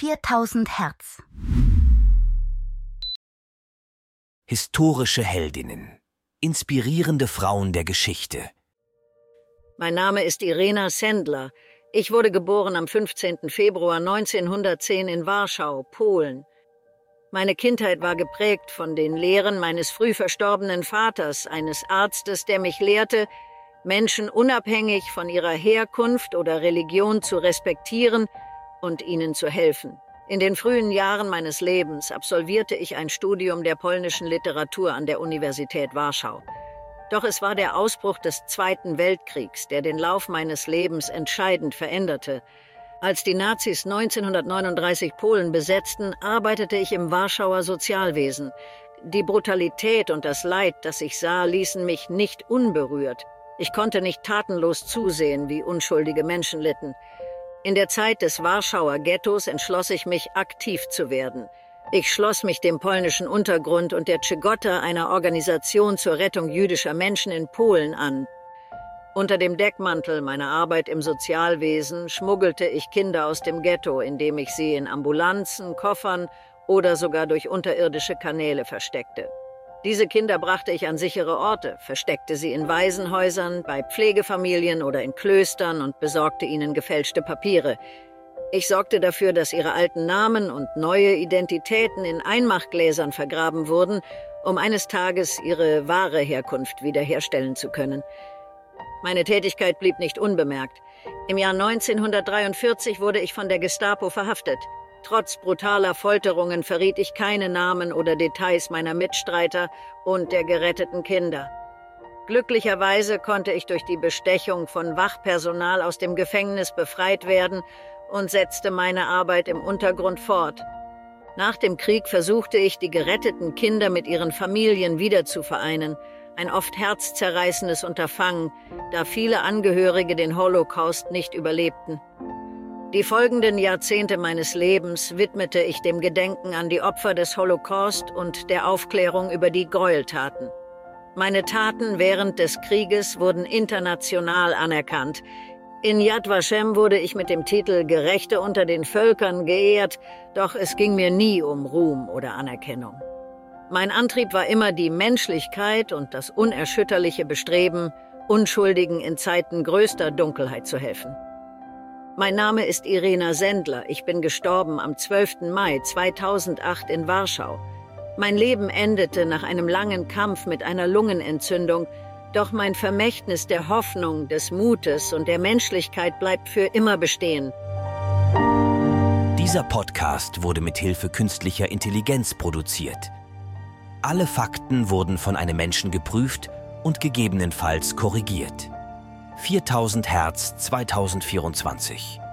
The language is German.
4000 Hertz. Historische Heldinnen. Inspirierende Frauen der Geschichte. Mein Name ist Irena Sendler. Ich wurde geboren am 15. Februar 1910 in Warschau, Polen. Meine Kindheit war geprägt von den Lehren meines früh verstorbenen Vaters, eines Arztes, der mich lehrte, Menschen unabhängig von ihrer Herkunft oder Religion zu respektieren und ihnen zu helfen. In den frühen Jahren meines Lebens absolvierte ich ein Studium der polnischen Literatur an der Universität Warschau. Doch es war der Ausbruch des Zweiten Weltkriegs, der den Lauf meines Lebens entscheidend veränderte. Als die Nazis 1939 Polen besetzten, arbeitete ich im Warschauer Sozialwesen. Die Brutalität und das Leid, das ich sah, ließen mich nicht unberührt. Ich konnte nicht tatenlos zusehen, wie unschuldige Menschen litten. In der Zeit des Warschauer Ghettos entschloss ich mich, aktiv zu werden. Ich schloss mich dem polnischen Untergrund und der Czegota, einer Organisation zur Rettung jüdischer Menschen in Polen, an. Unter dem Deckmantel meiner Arbeit im Sozialwesen schmuggelte ich Kinder aus dem Ghetto, indem ich sie in Ambulanzen, Koffern oder sogar durch unterirdische Kanäle versteckte. Diese Kinder brachte ich an sichere Orte, versteckte sie in Waisenhäusern, bei Pflegefamilien oder in Klöstern und besorgte ihnen gefälschte Papiere. Ich sorgte dafür, dass ihre alten Namen und neue Identitäten in Einmachgläsern vergraben wurden, um eines Tages ihre wahre Herkunft wiederherstellen zu können. Meine Tätigkeit blieb nicht unbemerkt. Im Jahr 1943 wurde ich von der Gestapo verhaftet. Trotz brutaler Folterungen verriet ich keine Namen oder Details meiner Mitstreiter und der geretteten Kinder. Glücklicherweise konnte ich durch die Bestechung von Wachpersonal aus dem Gefängnis befreit werden und setzte meine Arbeit im Untergrund fort. Nach dem Krieg versuchte ich, die geretteten Kinder mit ihren Familien wieder zu vereinen, ein oft herzzerreißendes Unterfangen, da viele Angehörige den Holocaust nicht überlebten. Die folgenden Jahrzehnte meines Lebens widmete ich dem Gedenken an die Opfer des Holocaust und der Aufklärung über die Gräueltaten. Meine Taten während des Krieges wurden international anerkannt. In Yad Vashem wurde ich mit dem Titel Gerechte unter den Völkern geehrt, doch es ging mir nie um Ruhm oder Anerkennung. Mein Antrieb war immer die Menschlichkeit und das unerschütterliche Bestreben, Unschuldigen in Zeiten größter Dunkelheit zu helfen. Mein Name ist Irena Sendler. Ich bin gestorben am 12. Mai 2008 in Warschau. Mein Leben endete nach einem langen Kampf mit einer Lungenentzündung, doch mein Vermächtnis der Hoffnung, des Mutes und der Menschlichkeit bleibt für immer bestehen. Dieser Podcast wurde mit Hilfe künstlicher Intelligenz produziert. Alle Fakten wurden von einem Menschen geprüft und gegebenenfalls korrigiert. 4000 Hertz 2024.